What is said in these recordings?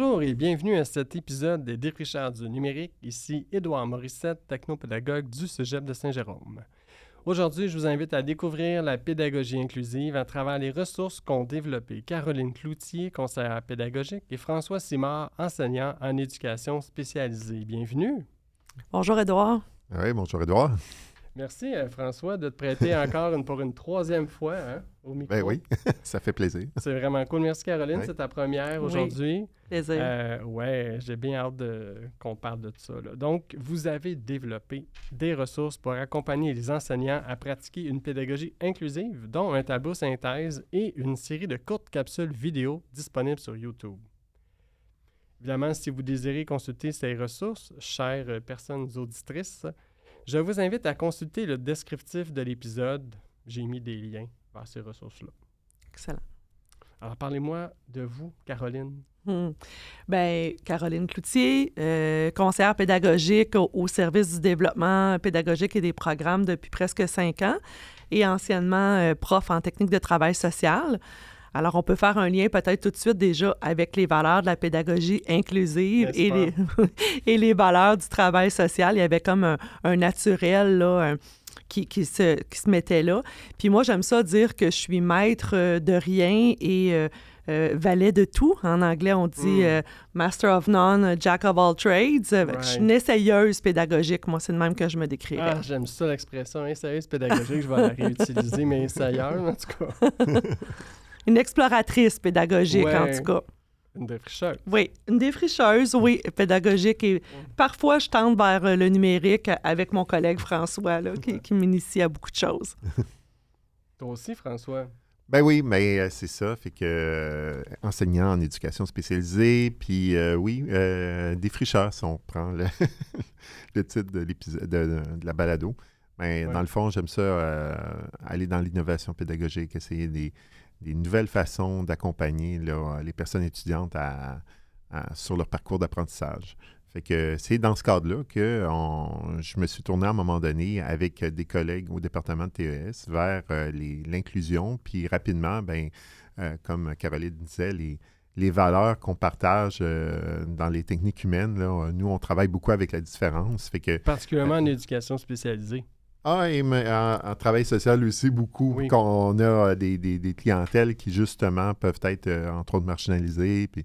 Bonjour et bienvenue à cet épisode des Défricheurs du numérique. Ici Édouard Morissette, technopédagogue du Cégep de Saint-Jérôme. Aujourd'hui, je vous invite à découvrir la pédagogie inclusive à travers les ressources qu'ont développées Caroline Cloutier, conseillère pédagogique, et François Simard, enseignant en éducation spécialisée. Bienvenue. Bonjour Édouard. Oui, bonjour Édouard. Merci euh, François de te prêter encore une, pour une troisième fois hein, au micro. Ben oui, ça fait plaisir. C'est vraiment cool. Merci Caroline, Oui. c'est ta première Oui. aujourd'hui. Plaisir. Euh, ouais, j'ai bien hâte qu'on parle de ça. là. Donc, vous avez développé des ressources pour accompagner les enseignants à pratiquer une pédagogie inclusive, dont un tableau synthèse et une série de courtes capsules vidéo disponibles sur YouTube. Évidemment, si vous désirez consulter ces ressources, chères euh, personnes auditrices, je vous invite à consulter le descriptif de l'épisode. J'ai mis des liens vers ces ressources-là. Excellent. Alors, parlez-moi de vous, Caroline. Hmm. Ben, Caroline Cloutier, euh, conseillère pédagogique au, au service du développement pédagogique et des programmes depuis presque cinq ans et anciennement euh, prof en technique de travail social. Alors, on peut faire un lien peut-être tout de suite déjà avec les valeurs de la pédagogie inclusive et les, et les valeurs du travail social. Il y avait comme un, un naturel là, un- qui, qui se, qui se mettait là. Puis moi, j'aime ça dire que je suis maître euh, de rien et euh, euh, valet de tout. En anglais, on dit Mm. euh, master of none, jack of all trades. Je suis une essayeuse pédagogique. Moi, c'est de même que je me décrirais. Ah, j'aime ça l'expression essayeuse pédagogique. Je vais la réutiliser, mais essayeuse, en tout cas. Une exploratrice pédagogique, en tout cas. Une défricheuse. Oui, une défricheuse, oui, pédagogique. Et parfois, je tente vers euh, le numérique avec mon collègue François, là, qui, qui m'initie à beaucoup de choses. Toi aussi, François? Ben oui, mais euh, c'est ça. Fait que euh, enseignant en éducation spécialisée, puis euh, oui, euh, défricheur, si on prend le, le titre de l'épisode de, de- de la balado. Mais Ouais. dans le fond, j'aime ça euh, aller dans l'innovation pédagogique, essayer des, des nouvelles façons d'accompagner les personnes étudiantes à- à- sur leur parcours d'apprentissage. Fait que c'est dans ce cadre-là que on- je me suis tourné à un moment donné avec des collègues au département de TES vers euh, l'inclusion. Puis rapidement, ben, euh, comme Caroline disait, les, les valeurs qu'on partage euh, dans les techniques humaines, là, nous, on travaille beaucoup avec la différence. Fait que Particulièrement en éducation spécialisée. Ah, et mais en, en travail social aussi, beaucoup. Oui. Qu'on a euh, des, des- des clientèles qui, justement, peuvent être, euh, entre autres, marginalisées. Puis,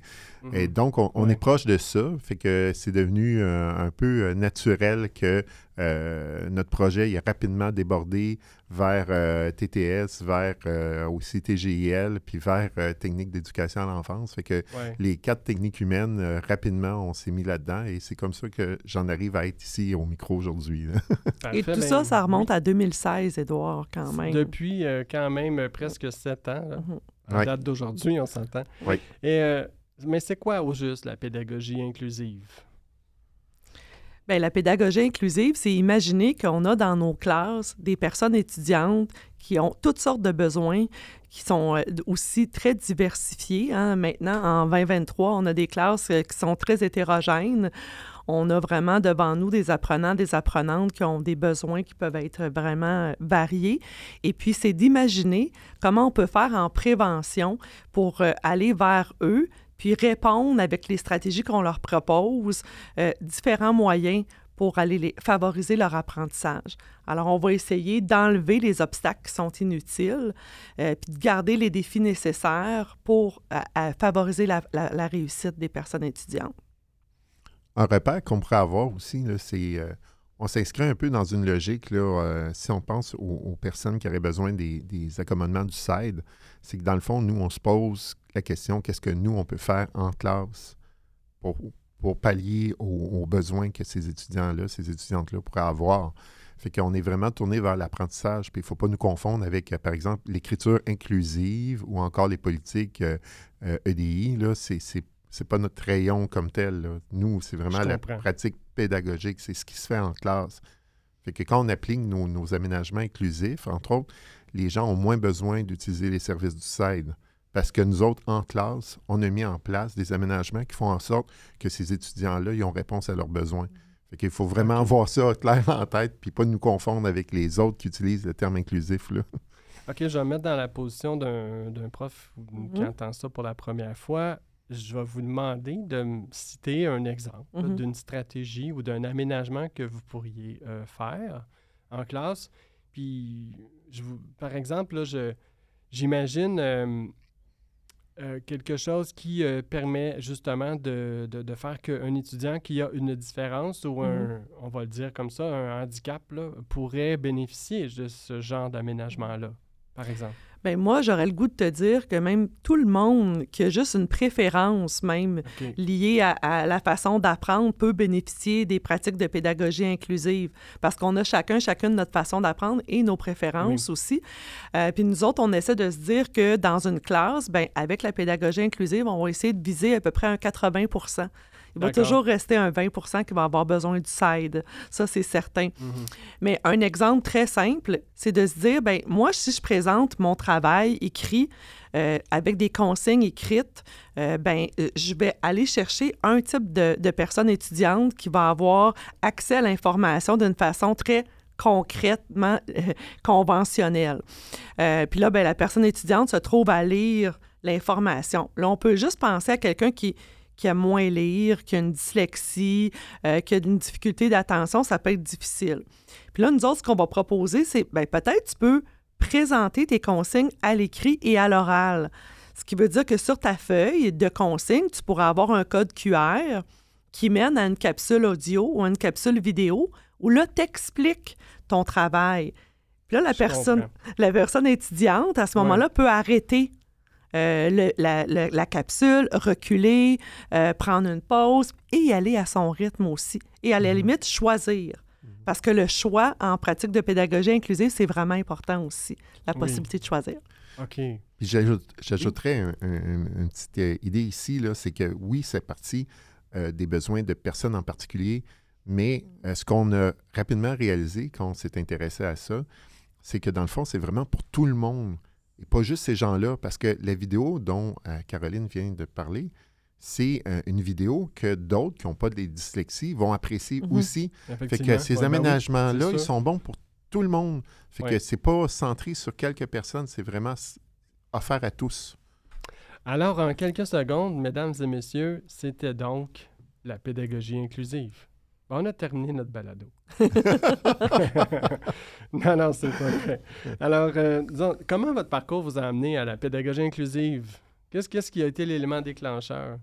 Et Mhm. donc, on, on Ouais. est proche de ça. Fait que c'est devenu euh, un peu euh, naturel que euh, notre projet il a rapidement débordé vers euh, TTS, vers euh, aussi TGIL, puis vers euh, techniques d'éducation à l'enfance. Fait que Ouais. les quatre techniques humaines, euh, rapidement, on s'est mis là-dedans. Et c'est comme ça que j'en arrive à être ici au micro aujourd'hui. Et tout ben, ça, ça remonte oui. à 2016, Édouard, quand même. Depuis euh, quand même presque sept ans. Là. Mhm. À Ouais. date d'aujourd'hui, on s'entend. Oui. Et, euh, mais c'est quoi au juste la pédagogie inclusive? Bien, la pédagogie inclusive, c'est imaginer qu'on a dans nos classes des personnes étudiantes qui ont toutes sortes de besoins, qui sont euh, aussi très diversifiés. hein. Maintenant, en 2023, on a des classes euh, qui sont très hétérogènes. On a vraiment devant nous des apprenants, des apprenantes qui ont des besoins qui peuvent être vraiment euh, variés. Et puis, c'est d'imaginer comment on peut faire en prévention pour aller vers eux, puis répondre avec les stratégies qu'on leur propose, euh, différents moyens pour aller les, favoriser leur apprentissage. Alors, on va essayer d'enlever les obstacles qui sont inutiles, euh, puis de garder les défis nécessaires pour euh, favoriser la, réussite des personnes étudiantes. Un repère qu'on pourrait avoir aussi, c'est on s'inscrit un peu dans une logique, là, euh, si on pense aux, aux personnes qui auraient besoin des, des accommodements du SAID, c'est que dans le fond, nous, on se pose la question, qu'est-ce que nous, on peut faire en classe pour, pour pallier aux, aux besoins que ces étudiants-là, ces étudiantes-là pourraient avoir? Fait qu'on est vraiment tourné vers l'apprentissage. Puis il ne faut pas nous confondre avec, euh, par exemple, l'écriture inclusive ou encore les politiques euh, euh, EDI. Là, c'est, c'est, c'est pas notre rayon comme tel. là. Nous, c'est vraiment la pratique pédagogique. C'est ce qui se fait en classe. Fait que quand on applique nos, nos aménagements inclusifs, entre autres, les gens ont moins besoin d'utiliser les services du SAID. Parce que nous autres, en classe, on a mis en place des aménagements qui font en sorte que ces étudiants-là, ils ont réponse à leurs besoins. Fait qu'il faut vraiment avoir ça clair en tête, puis pas nous confondre avec les autres qui utilisent le terme inclusif. Là. OK, je vais me mettre dans la position d'un prof qui Mhm. entend ça pour la première fois. Je vais vous demander de me citer un exemple Mhm. d'une stratégie ou d'un aménagement que vous pourriez euh, faire en classe. Puis, je vous, par exemple, j'imagine euh, euh, quelque chose qui euh, permet justement de, de- de faire qu'un étudiant qui a une différence ou un, Mhm. on va le dire comme ça, un handicap, là, pourrait bénéficier de ce genre d'aménagement-là, par exemple. Ben moi, j'aurais le goût de te dire que même tout le monde qui a juste une préférence même liée à, à la façon d'apprendre peut bénéficier des pratiques de pédagogie inclusive. Parce qu'on a chacun, chacune notre façon d'apprendre et nos préférences aussi. Euh, puis nous autres, on essaie de se dire que dans une classe, ben avec la pédagogie inclusive, on va essayer de viser à peu près un 80 Il va toujours rester un 20% qui va avoir besoin du side. Ça, c'est certain. Mhm. Mais un exemple très simple, c'est de se dire, ben moi, si je présente mon travail écrit euh, avec des consignes écrites, euh, ben euh, je vais aller chercher un type de, de personne étudiante qui va avoir accès à l'information d'une façon très concrètement euh, conventionnelle. Puis là, ben, la personne étudiante se trouve à lire l'information. Là, on peut juste penser à quelqu'un qui, qui a moins lire, qui a une dyslexie, euh, qui a une difficulté d'attention, ça peut être difficile. Puis là, nous autres, ce qu'on va proposer, c'est ben, peut-être tu peux présenter tes consignes à l'écrit et à l'oral. Ce qui veut dire que sur ta feuille de consignes, tu pourras avoir un code QR qui mène à une capsule audio ou à une capsule vidéo où là, tu expliques ton travail. Puis là, la Je personne, comprends. la personne étudiante, à ce Ouais. moment-là, peut arrêter euh, le- la, la- la capsule, reculer, euh, prendre une pause et y aller à son rythme aussi. Et à la Mhm. limite, choisir. Parce que le choix en pratique de pédagogie inclusive, c'est vraiment important aussi, la Oui. possibilité de choisir. OK. Puis j'ajouterais un- un- une petite euh, idée ici, c'est que oui, c'est partie euh, des besoins de personnes en particulier, mais euh, ce qu'on a rapidement réalisé quand on s'est intéressé à ça, c'est que dans le fond, c'est vraiment pour tout le monde, et pas juste ces gens-là, parce que la vidéo dont euh, Caroline vient de parler, c'est euh, une vidéo que d'autres qui n'ont pas de dyslexie vont apprécier Mhm. aussi. Fait que ces Ouais, ben oui, aménagements-là, ils sont bons pour tout le monde. Fait que c'est pas centré sur quelques personnes, c'est vraiment offert à tous. Alors, en quelques secondes, mesdames et messieurs, c'était donc la pédagogie inclusive. Bon, on a terminé notre balado. non, non, c'est pas vrai. Alors, euh, disons, comment votre parcours vous a amené à la pédagogie inclusive? Qu'est-ce qu'est-ce qui a été l'élément déclencheur?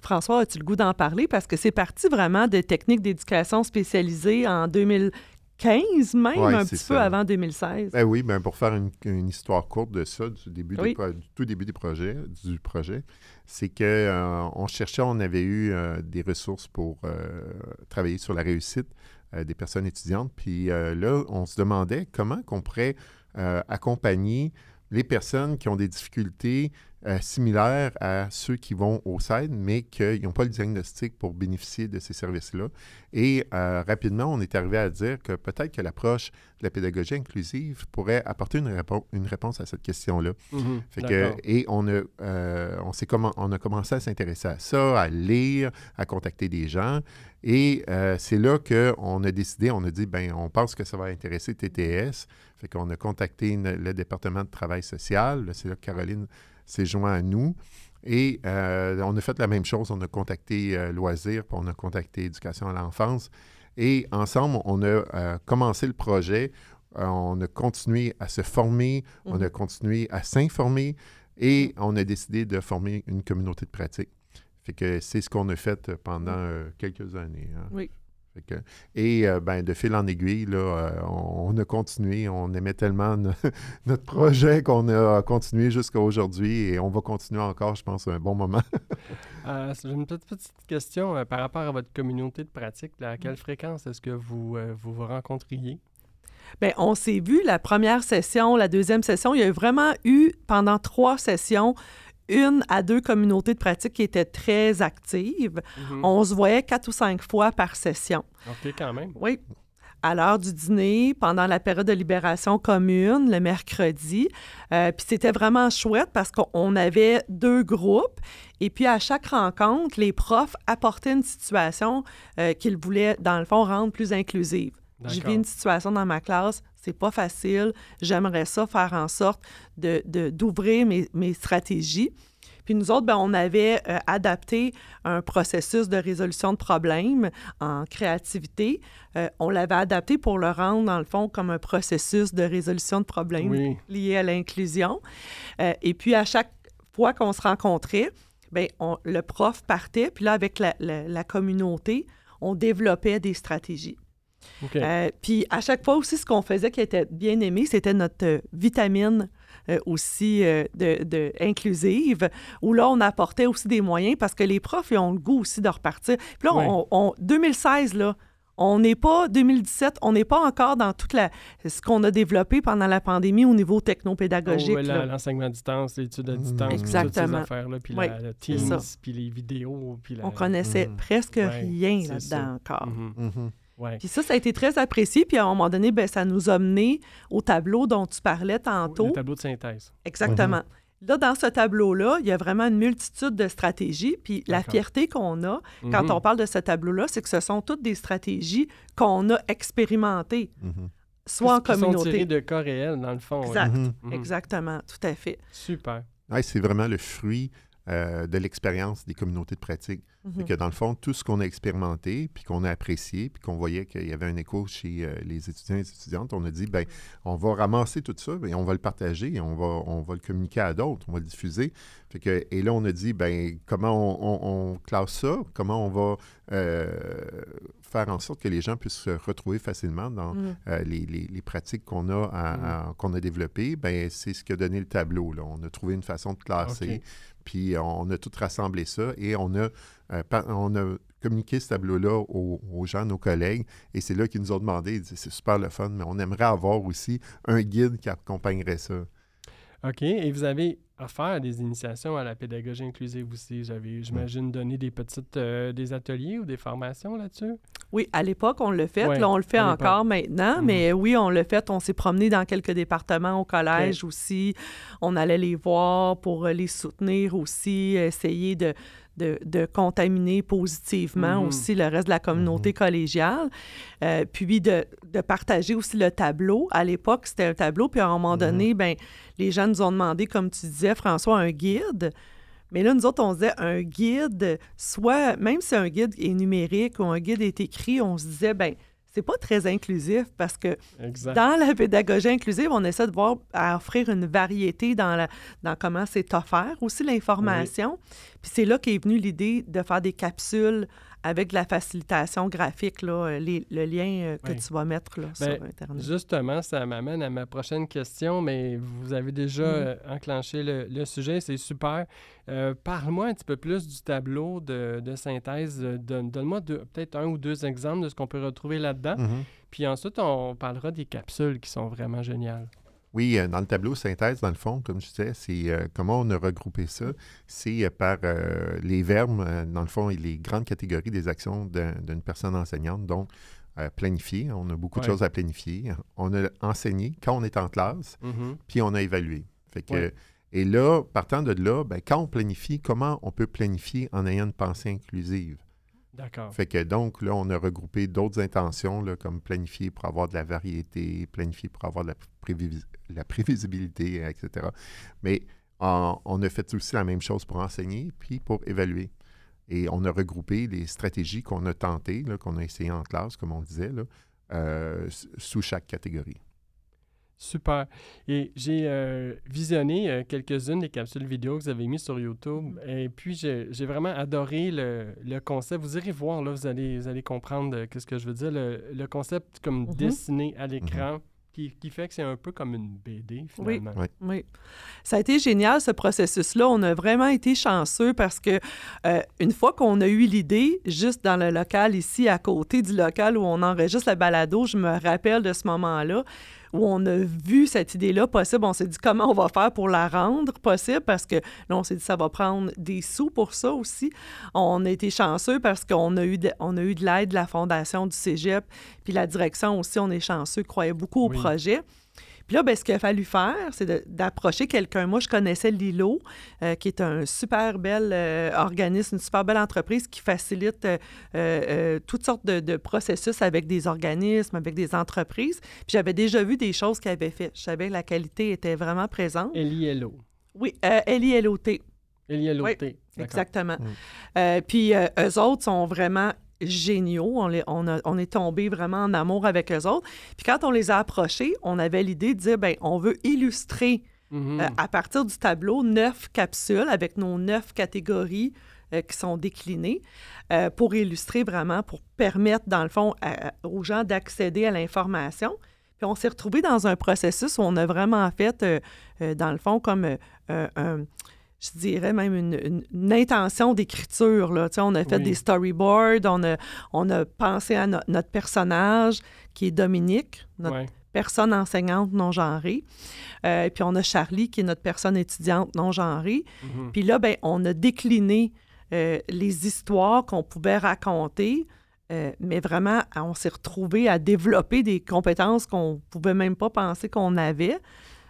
François, as-tu le goût d'en parler? Parce que c'est parti vraiment de techniques d'éducation spécialisées en 2015, même Ouais, un petit peu avant 2016. Ben oui, ben pour faire une, une histoire courte de ça, du, début Oui. du tout début des projets, du projet, c'est que euh, on cherchait, on avait eu euh, des ressources pour euh, travailler sur la réussite des personnes étudiantes. Puis là, on se demandait comment qu'on pourrait accompagner les personnes qui ont des difficultés euh, similaires à ceux qui vont au SAID, mais qui n'ont pas le diagnostic pour bénéficier de ces services-là. Et euh, rapidement, on est arrivé à dire que peut-être que l'approche de la pédagogie inclusive pourrait apporter une, répo- une réponse à cette question-là. Mhm, et on a, euh, on, a commencé à s'intéresser à ça, à lire, à contacter des gens. Et c'est là qu'on a décidé, on a dit, ben on pense que ça va intéresser TTS. Fait qu'on a contacté le département de travail social. C'est là que Caroline s'est joint à nous. Et euh, on a fait la même chose. On a contacté euh, Loisirs, puis on a contacté Éducation à l'enfance. Et ensemble, on a euh, commencé le projet. Euh, on a continué à se former, on Mhm. a continué à s'informer et on a décidé de former une communauté de pratique. Fait que c'est ce qu'on a fait pendant quelques années. hein. Oui. Fait que- et euh, ben, de fil en aiguille, là, euh, on, on a continué. On aimait tellement no- notre projet qu'on a continué jusqu'à aujourd'hui et on va continuer encore, je pense, un bon moment. Euh, J'ai une petite, petite question euh, par rapport à votre communauté de pratique. là, à Mm. quelle fréquence est-ce que vous, euh, vous vous rencontriez? Bien, on s'est vu la première session, la deuxième session. Il y a vraiment eu pendant trois sessions une à deux communautés de pratique qui étaient très actives. Mhm. On se voyait quatre ou cinq fois par session. OK, quand même. Oui. À l'heure du dîner, pendant la période de libération commune, le mercredi. Euh, puis c'était vraiment chouette parce qu'on avait deux groupes. Et puis à chaque rencontre, les profs apportaient une situation euh, qu'ils voulaient, dans le fond, rendre plus inclusive. J'ai vu une situation dans ma classe, c'est pas facile. J'aimerais ça faire en sorte de, d'ouvrir mes, mes, stratégies. Puis nous autres, ben, on avait euh, adapté un processus de résolution de problèmes en créativité. Euh, on l'avait adapté pour le rendre, dans le fond, comme un processus de résolution de problèmes lié à l'inclusion. Euh, et puis, à chaque fois qu'on se rencontrait, bien, le prof partait, puis là, avec la, la communauté, on développait des stratégies. Euh, puis à chaque fois aussi, ce qu'on faisait qui était bien aimé, c'était notre euh, vitamine euh, aussi de, inclusive, où là, on apportait aussi des moyens parce que les profs, ils ont le goût aussi de repartir. Puis là, on, 2016, là, on n'est pas, 2017, on n'est pas encore dans tout la, ce qu'on a développé pendant la pandémie au niveau technopédagogique. Oh, l'enseignement à distance, l'étude à mm. distance, Exactement. toutes ces affaires-là, puis la, Teams, puis les vidéos. Puis On connaissait mm. presque rien là-dedans encore. Mm-hmm. Mm-hmm. Puis ça, ça a été très apprécié. Puis à un moment donné, ben, ça nous a mené au tableau dont tu parlais tantôt. Le tableau de synthèse. Exactement. Mhm. Là, dans ce tableau-là, il y a vraiment une multitude de stratégies. Puis la fierté qu'on a quand mhm. on parle de ce tableau-là, c'est que ce sont toutes des stratégies qu'on a expérimentées, mhm. soit en communauté. Sont tirées de cas réels, dans le fond. Exact. Exactement, tout à fait. Super. Ouais, c'est vraiment le fruit euh, de l'expérience des communautés de pratique. Que dans le fond, tout ce qu'on a expérimenté, puis qu'on a apprécié, puis qu'on voyait qu'il y avait un écho chez euh, les étudiants et les étudiantes, on a dit, ben, on va ramasser tout ça, et on va le partager, et on va, on va le communiquer à d'autres, on va le diffuser. Fait que, et là, on a dit, ben, comment on, classe ça, comment on va euh, faire en sorte que les gens puissent se retrouver facilement dans mhm. les, les, pratiques qu'on a, mhm. qu'on a développées? Ben, c'est ce qui a donné le tableau. Là. On a trouvé une façon de classer puis on a tout rassemblé ça et on a, euh, on a communiqué ce tableau-là aux, gens, nos collègues, et c'est là qu'ils nous ont demandé, c'est super le fun, mais on aimerait avoir aussi un guide qui accompagnerait ça. OK. Et vous avez offert des initiations à la pédagogie inclusive aussi. J'avais, j'imagine, donné des petites euh, des ateliers ou des formations là-dessus? Oui, à l'époque, on le fait. là, on le fait encore maintenant, mhm. mais oui, on le fait. On s'est promené dans quelques départements au collège aussi. On allait les voir pour les soutenir aussi, essayer de, de, contaminer positivement mhm. aussi le reste de la communauté mhm. collégiale. Euh, puis de, partager aussi le tableau. À l'époque, c'était un tableau, puis à un moment mhm. donné, ben, les gens nous ont demandé, comme tu disais, François, un guide. Mais là, nous autres, on disait un guide, soit, même si un guide est numérique ou un guide est écrit, on se disait, ben c'est pas très inclusif parce que dans la pédagogie inclusive, on essaie de voir à offrir une variété dans, la, dans comment c'est offert, aussi l'information. Puis c'est là qu'est venue l'idée de faire des capsules avec de la facilitation graphique, là, euh, le lien euh, que tu vas mettre là, sur ben, Internet. Justement, ça m'amène à ma prochaine question, mais vous avez déjà mm-hmm. euh, enclenché le, sujet, c'est super. Parle-moi un petit peu plus du tableau de, synthèse. Donne-moi peut-être un ou deux exemples de ce qu'on peut retrouver là-dedans. Mm-hmm. Puis ensuite, on parlera des capsules qui sont vraiment géniales. Oui, euh, dans le tableau synthèse, dans le fond, comme je disais, c'est euh, comment on a regroupé ça. C'est euh, par les verbes, dans le fond, et les grandes catégories des actions d'une personne enseignante. Donc, planifier, on a beaucoup de choses à planifier. On a enseigné quand on est en classe, mm-hmm. puis on a évalué. Fait que, Et là, partant de là, ben, quand on planifie, comment on peut planifier en ayant une pensée inclusive? D'accord. Fait que donc, là, on a regroupé d'autres intentions, là, comme planifier pour avoir de la variété, planifier pour avoir de la, prévisibilité, etc. Mais on a fait aussi la même chose pour enseigner, puis pour évaluer. Et on a regroupé les stratégies qu'on a tentées, qu'on a essayées en classe, comme on disait, là, euh, sous chaque catégorie. Super. Et j'ai euh, visionné euh, quelques-unes des capsules vidéo que vous avez mises sur YouTube. Et puis, j'ai vraiment adoré le, le, concept. Vous irez voir, là, vous allez, vous allez comprendre euh, ce que je veux dire. Le, concept comme mm-hmm. dessiné à l'écran. Mm-hmm. Qui, qui, fait que c'est un peu comme une BD, finalement. Oui, oui. Ça a été génial, ce processus-là. On a vraiment été chanceux parce que une fois qu'on a eu l'idée, juste dans le local ici, à côté du local où on enregistre la balado, je me rappelle de ce moment-là, où on a vu cette idée-là possible. On s'est dit comment on va faire pour la rendre possible? Parce que là, on s'est dit ça va prendre des sous pour ça aussi. On a été chanceux parce qu'on a eu de, on a eu de l'aide de la Fondation du Cégep, puis la direction aussi, on est chanceux, croyait beaucoup au projet. Puis là, ben, ce qu'il a fallu faire, c'est d'approcher quelqu'un. Moi, je connaissais Lilo, euh, qui est un super bel euh, organisme, une super belle entreprise qui facilite euh, toutes sortes de, processus avec des organismes, avec des entreprises. Puis j'avais déjà vu des choses qu'il avait fait. Je savais que la qualité était vraiment présente. L-I-L-O. Oui, L-I-L-O-T. L-I-L-O-T. exactement. Mm. puis eux autres sont vraiment géniaux. On, on, est tombé vraiment en amour avec eux autres. Puis quand on les a approchés, on avait l'idée de dire, ben on veut illustrer mm-hmm. euh, à partir du tableau neuf capsules avec nos neuf catégories euh, qui sont déclinées euh, pour illustrer vraiment, pour permettre, dans le fond, aux gens d'accéder à l'information. Puis on s'est retrouvé dans un processus où on a vraiment fait, dans le fond, comme un je dirais même une, intention d'écriture. Là. on a fait des storyboards, on a, on a pensé à notre personnage qui est Dominique, notre personne enseignante non genrée. Euh, puis on a Charlie qui est notre personne étudiante non genrée. Mm-hmm. Puis là, ben, on a décliné euh, les histoires qu'on pouvait raconter. Euh, mais vraiment, on s'est retrouvé à développer des compétences qu'on pouvait même pas penser qu'on avait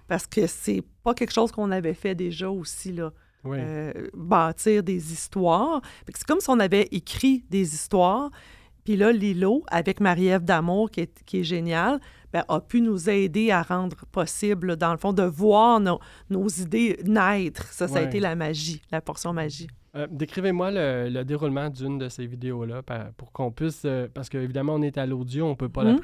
parce que c'est pas quelque chose qu'on avait fait déjà aussi, là. Euh, bâtir des histoires. C'est comme si on avait écrit des histoires. Puis là, Lilo, avec Marie-Ève Damour, qui est, qui est géniale, ben, a pu nous aider à rendre possible, dans le fond, de voir nos, idées naître. Ça, ça a été la magie, la portion magie. Euh, décrivez-moi le, déroulement d'une de ces vidéos-là pour qu'on puisse, euh, parce qu'évidemment, on est à l'audio, on ne peut pas la mmh.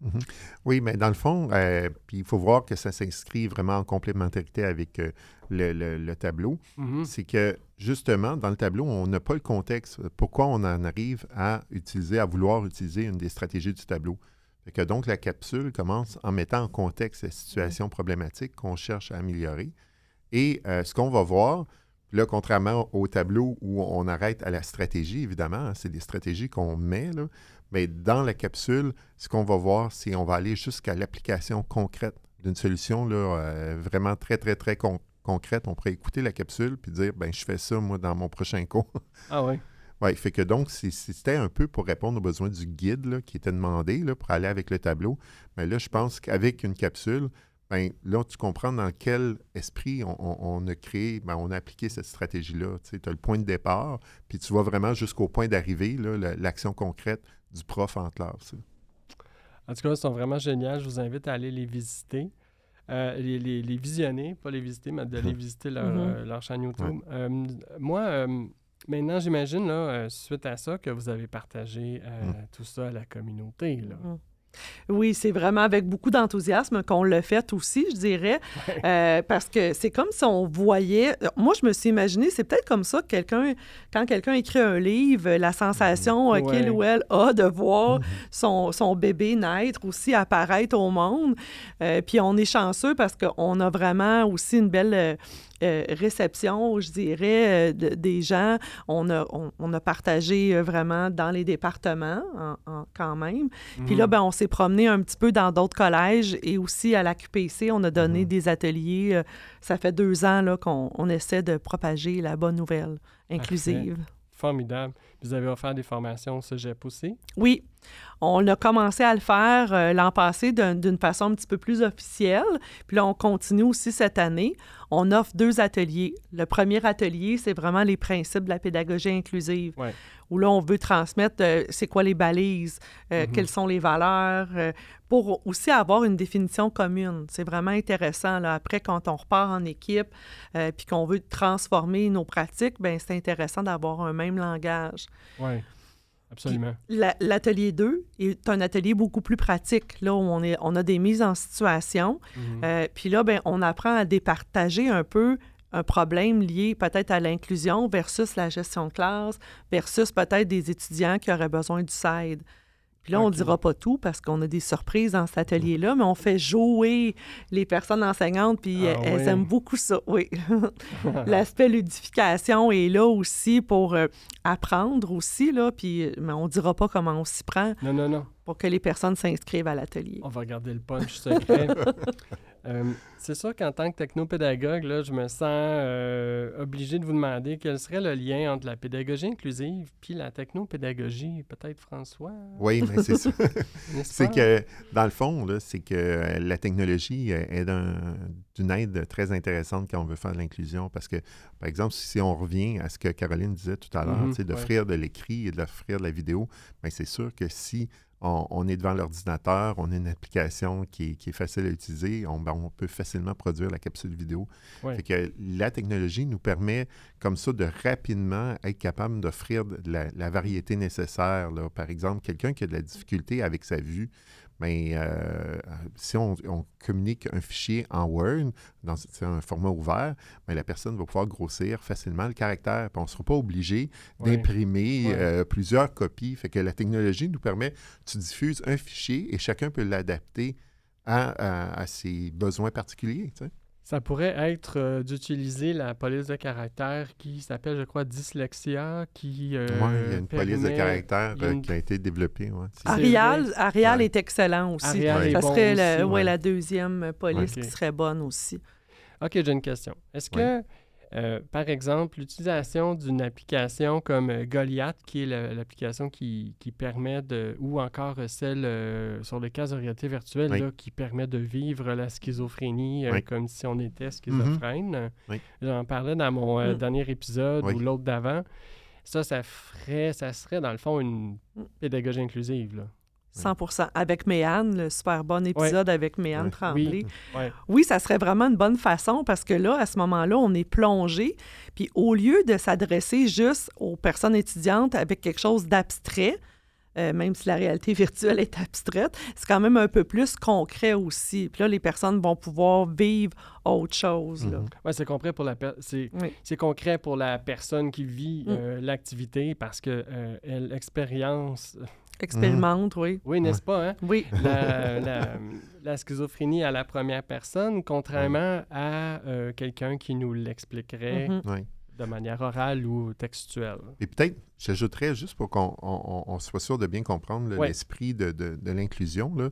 Mhm. Oui, mais dans le fond, euh, puis il faut voir que ça s'inscrit vraiment en complémentarité avec euh, le, tableau. Mhm. C'est que justement, dans le tableau, on n'a pas le contexte. Pourquoi on en arrive à utiliser, à vouloir utiliser une des stratégies du tableau? que donc, la capsule commence en mettant en contexte la situation problématique qu'on cherche à améliorer. Et euh, ce qu'on va voir, là, contrairement au tableau où on arrête à la stratégie, évidemment, hein, c'est des stratégies qu'on met, là, mais dans la capsule, ce qu'on va voir, c'est qu'on va aller jusqu'à l'application concrète d'une solution là, euh, vraiment très, très, très concrète. On pourrait écouter la capsule puis dire, ben je fais ça, moi, dans mon prochain cours. Ah oui. Oui, fait que donc, c'était un peu pour répondre aux besoins du guide qui était demandé là, pour aller avec le tableau. Mais là, je pense qu'avec une capsule, ben, là, tu comprends dans quel esprit on, a créé, ben, on a appliqué cette stratégie-là. Tu as le point de départ, puis tu vois vraiment jusqu'au point d'arrivée, l'action concrète du prof en classe. En tout cas, ils sont vraiment géniaux. Je vous invite à aller les visiter. Euh, les, les, visionner, pas les visiter, mais de les visiter leur, mm-hmm. euh, chaîne YouTube. Euh, moi, maintenant, j'imagine, là, suite à ça, que vous avez partagé mm. tout ça à la communauté. Là. Mm-hmm. Oui, c'est vraiment avec beaucoup d'enthousiasme qu'on l'a fait aussi, je dirais, euh, parce que c'est comme si on voyait. Moi, je me suis imaginé, c'est peut-être comme ça que quelqu'un, quand quelqu'un écrit un livre, la sensation euh, qu'il ou elle a de voir son, son, bébé naître aussi apparaître au monde. Euh, puis on est chanceux parce qu'on a vraiment aussi une belle euh, réception, je dirais, euh, des gens. On a, on, a partagé euh, vraiment dans les départements quand même. Puis là, mhm. ben, on s'est promené un petit peu dans d'autres collèges et aussi à la QPC, on a donné mhm. des ateliers. ça fait deux ans qu'on on essaie de propager la bonne nouvelle inclusive. Formidable. Vous avez offert des formations au Cégep aussi? Oui. On a commencé à le faire l'an passé d'une façon un petit peu plus officielle. Puis là, on continue aussi cette année on offre deux ateliers. Le premier atelier, c'est vraiment les principes de la pédagogie inclusive, où là, on veut transmettre euh, c'est quoi les balises, euh, mm-hmm. quelles sont les valeurs, euh, pour aussi avoir une définition commune. C'est vraiment intéressant. Là. Après, quand on repart en équipe, puis qu'on veut transformer nos pratiques, ben c'est intéressant d'avoir un même langage. Oui. Absolument. L'atelier 2 est un atelier beaucoup plus pratique, là où on, est, on a des mises en situation. Mhm. Euh, puis là, ben, on apprend à départager un peu un problème lié peut-être à l'inclusion versus la gestion de classe, versus peut-être des étudiants qui auraient besoin du SAID. Puis là, on ne dira pas tout parce qu'on a des surprises dans cet atelier-là, mais on fait jouer les personnes enseignantes, puis ah elles aiment beaucoup ça, oui. L'aspect ludification est là aussi pour euh, apprendre aussi, là, puis mais on ne dira pas comment on s'y prend. Non, non, non. Pour que les personnes s'inscrivent à l'atelier. On va regarder le punch secret. Euh, c'est sûr qu'en tant que technopédagogue, là, je me sens euh, obligé de vous demander quel serait le lien entre la pédagogie inclusive puis la technopédagogie. Peut-être François? Oui, mais c'est ça. c'est que, dans le fond, là, c'est que euh, la technologie est d'un- d'une aide très intéressante quand on veut faire de l'inclusion. Parce que, par exemple, si on revient à ce que Caroline disait tout à l'heure, tu sais, d'offrir de l'écrit et d'offrir de la vidéo, bien, c'est sûr que si on, on est devant l'ordinateur, on a une application qui est, qui est facile à utiliser, on, ben, on peut facilement produire la capsule vidéo. Ouais. Fait que la technologie nous permet comme ça de rapidement être capable d'offrir la, la variété nécessaire. là. Par exemple, quelqu'un qui a de la difficulté avec sa vue, mais si on, on communique un fichier en Word, dans c'est un format ouvert, ben, la personne va pouvoir grossir facilement le caractère. Puis on ne sera pas obligé Ouais. d'imprimer Ouais. euh, plusieurs copies. Fait que la technologie nous permet, tu diffuses un fichier et chacun peut l'adapter à, à- à ses besoins particuliers. tu sais. Ça pourrait être euh, d'utiliser la police de caractère qui s'appelle, je crois, Dyslexia, qui. euh, il y a une police de caractère euh, une- qui a été développée. ouais. Arial. Arial Ouais. est excellent aussi. Arial Ouais. est Ça bon serait aussi, la, ouais, ouais. la deuxième police qui serait bonne aussi. OK, j'ai une question. Est-ce que, euh, par exemple, l'utilisation d'une application comme euh, Goliath, qui est la- l'application qui, qui permet de, ou encore celle euh, sur le cas de réalité virtuelle, Oui. là, qui permet de vivre la schizophrénie euh, Oui. comme si on était schizophrène. Oui. J'en parlais dans mon Mm. dernier épisode ou l'autre d'avant. Ça, ça ferait, ça serait dans le fond une pédagogie inclusive. Là. 100% Avec Méane, le super bon épisode avec Méane Ouais. Tremblay. Ouais. Oui, ça serait vraiment une bonne façon parce que là, à ce moment-là, on est plongé. Puis au lieu de s'adresser juste aux personnes étudiantes avec quelque chose d'abstrait, euh, même si la réalité virtuelle est abstraite, c'est quand même un peu plus concret aussi. Puis là, les personnes vont pouvoir vivre autre chose. Mhm. Ouais, c'est concret pour la per- c'est Oui. c'est concret pour la personne qui vit Mm. euh, l'activité parce que euh, elle expérience Expérimente, oui. oui n'est-ce pas hein? Oui. la, la- la schizophrénie à la première personne contrairement à euh, quelqu'un qui nous l'expliquerait Mhm. De manière orale ou textuelle Et peut-être, j'ajouterais juste pour qu'on on- on- on soit sûr de bien comprendre l'esprit de, de- de l'inclusion. là.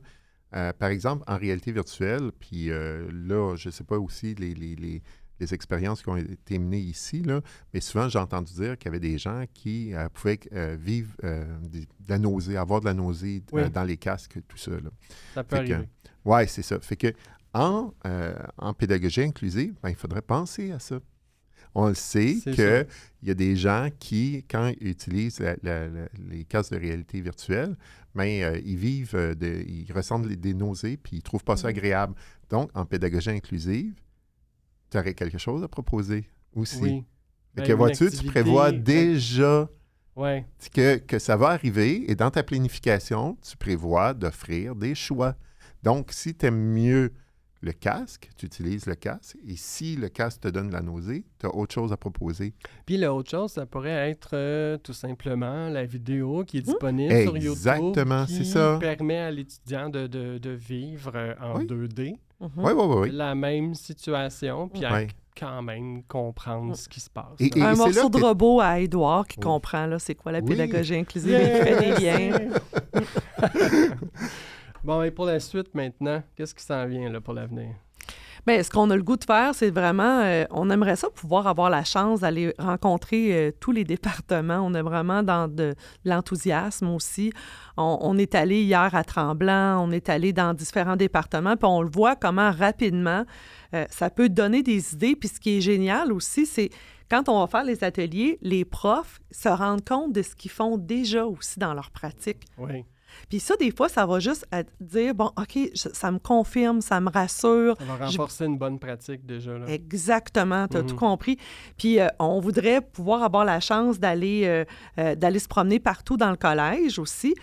Euh, par exemple, en réalité virtuelle, puis euh, là, je ne sais pas aussi les, les- les- les expériences qui ont été menées ici, là, mais souvent j'ai entendu dire qu'il y avait des gens qui euh, pouvaient euh, vivre euh, des- de la nausée, avoir de la nausée Oui. dans les casques, tout ça. là. ça peut Fait arriver Oui, c'est ça. Fait que en, en pédagogie inclusive, ben, il faudrait penser à ça. On le sait qu'il y a des gens qui, quand ils utilisent la- la- la- les casques de réalité virtuelle, ben, ils vivent, de- ils ressentent des nausées puis ils ne trouvent pas ça Mhm. agréable. Donc, en pédagogie inclusive, tu aurais quelque chose à proposer aussi? oui Fait Ben, que vois-tu, tu prévois déjà ouais que, que ça va arriver et dans ta planification, tu prévois d'offrir des choix. Donc, si tu aimes mieux le casque, tu utilises le casque. Et si le casque te donne la nausée, tu as autre chose à proposer. puis l'autre chose ça pourrait être euh, tout simplement la vidéo qui est Mhm. disponible sur YouTube Exactement, c'est qui ça. permet à l'étudiant de, de- de vivre euh, en Oui. 2D Oui, oui, oui. oui. la même situation, puis Ouais. quand même comprendre ce qui se passe. Et- un morceau de robot à Edouard qui Oui. comprend là, c'est quoi la Oui. pédagogie inclusive et qui fait des liens. bon, et pour la suite maintenant, qu'est-ce qui s'en vient là, pour l'avenir? Bien, ce qu'on a le goût de faire, c'est vraiment, euh, on aimerait ça pouvoir avoir la chance d'aller rencontrer euh, tous les départements. On est vraiment dans de l'enthousiasme aussi. On, est allé hier à Tremblant, on est allé dans différents départements, puis on le voit comment rapidement euh, ça peut donner des idées. Puis ce qui est génial aussi, c'est quand on va faire les ateliers, les profs se rendent compte de ce qu'ils font déjà aussi dans leur pratique. Oui, Puis ça, des fois, ça va juste à dire, bon, OK, je- ça me confirme, ça me rassure. ça va renforcer une bonne pratique déjà. Là. Exactement, tu as Mhm. tout compris. Puis euh, on voudrait pouvoir avoir la chance d'aller euh, euh, d'aller se promener partout dans le collège aussi.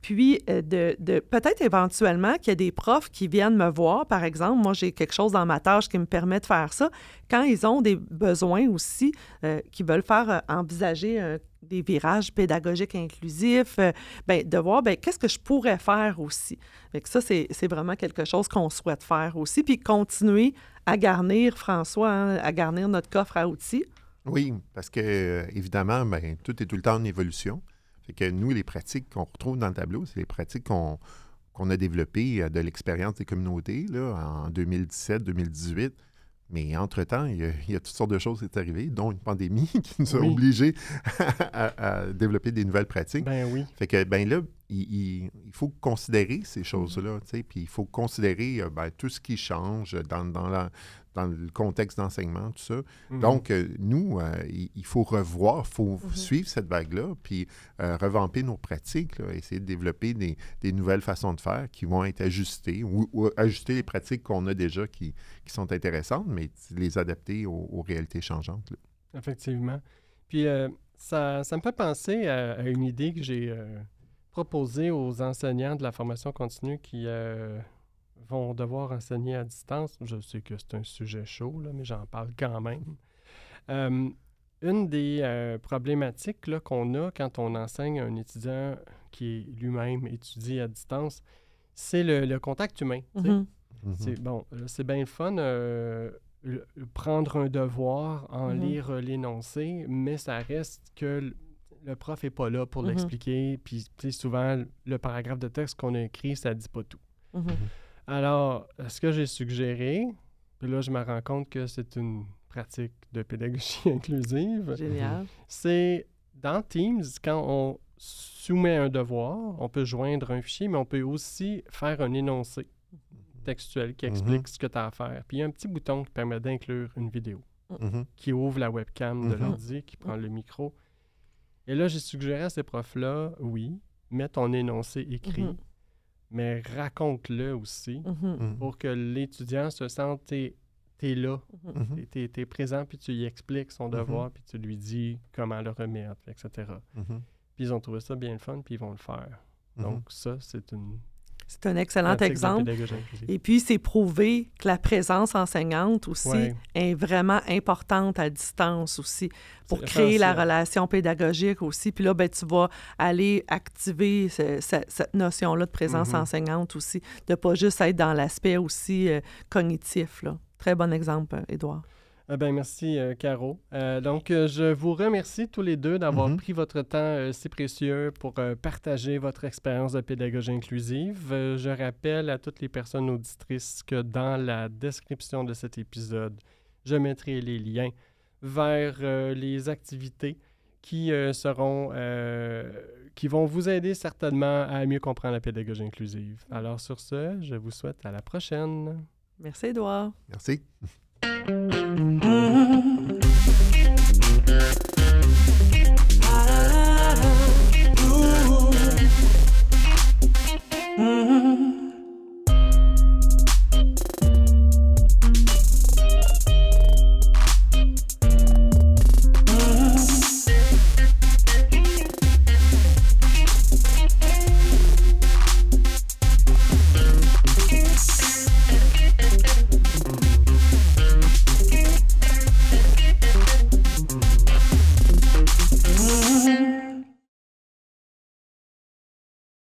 Puis de, de- peut-être éventuellement qu'il y a des profs qui viennent me voir, par exemple. Moi, j'ai quelque chose dans ma tâche qui me permet de faire ça. Quand ils ont des besoins aussi, qui veulent faire envisager euh, des virages pédagogiques inclusifs, euh, ben, de voir ben, qu'est-ce que je pourrais faire aussi. Fait que ça, c'est vraiment quelque chose qu'on souhaite faire aussi. Puis continuer à garnir, François, hein, à garnir notre coffre à outils. Oui, parce que, euh, évidemment, ben, tout est tout le temps en évolution. Fait que nous, les pratiques qu'on retrouve dans le tableau, c'est les pratiques qu'on a développé de l'expérience des communautés là, en 2017-2018. Mais entre-temps, il, y a toutes sortes de choses qui sont arrivées, dont une pandémie qui nous a obligés à, développer des nouvelles pratiques. Ben oui. Fait que, ben là, il, faut considérer ces choses-là, tu sais, puis il faut considérer euh, ben, tout ce qui change dans, dans, la, dans le contexte d'enseignement, tout ça. Mhm. Donc, euh, nous, euh, il, faut revoir, il faut mhm. suivre cette vague-là, puis revamper nos pratiques, essayer de développer des, des, nouvelles façons de faire qui vont être ajustées ou, ajuster les pratiques qu'on a déjà qui, qui, sont intéressantes, mais les adapter aux, réalités changeantes. Effectivement. Puis, ça, ça, me fait penser à, à une idée que j'ai proposée aux enseignants de la formation continue qui vont devoir enseigner à distance. Je sais que c'est un sujet chaud, là, mais j'en parle quand même. Euh, une des euh, problématiques qu'on a quand on enseigne à un étudiant qui lui-même étudie à distance, c'est le, contact humain. C'est bon, c'est bien le fun. Euh, prendre un devoir, en mm-hmm. lire l'énoncé, mais ça reste que le prof n'est pas là pour l'expliquer. Puis souvent, le paragraphe de texte qu'on a écrit, ça ne dit pas tout. Alors, ce que j'ai suggéré, puis là, je me rends compte que c'est une pratique de pédagogie inclusive. Génial. C'est dans Teams, quand on soumet un devoir, on peut joindre un fichier, mais on peut aussi faire un énoncé textuel qui explique mm-hmm. ce que tu as à faire. Puis il y a un petit bouton qui permet d'inclure une vidéo, mm-hmm. qui ouvre la webcam de l'ordi, qui prend le micro. Et là, j'ai suggéré à ces profs-là, oui, mets ton énoncé écrit mais raconte-le aussi mm-hmm. Mm-hmm. pour que l'étudiant se sente, tu es, là, mm-hmm. tu es, présent, puis tu lui expliques son devoir, puis tu lui dis comment le remettre, etc. Puis ils ont trouvé ça bien le fun, puis ils vont le faire. Donc ça, c'est une c'est un excellent exemple. Et puis, c'est prouvé que la présence enseignante aussi est vraiment importante à distance aussi pour créer la relation pédagogique aussi. Puis là, ben, tu vas aller activer cette notion-là de présence mm-hmm. enseignante aussi, de pas juste être dans l'aspect aussi euh, cognitif. Là. Très bon exemple, Édouard. Ah ben, merci, euh, Caro. Euh, donc, euh, je vous remercie tous les deux d'avoir mhm. pris votre temps si précieux pour partager votre expérience de pédagogie inclusive. je rappelle à toutes les personnes auditrices que dans la description de cet épisode, je mettrai les liens vers les activités qui seront, qui vont vous aider certainement à mieux comprendre la pédagogie inclusive. Alors, sur ce, je vous souhaite à la prochaine. Merci, Edouard. Merci. Mm-hmm.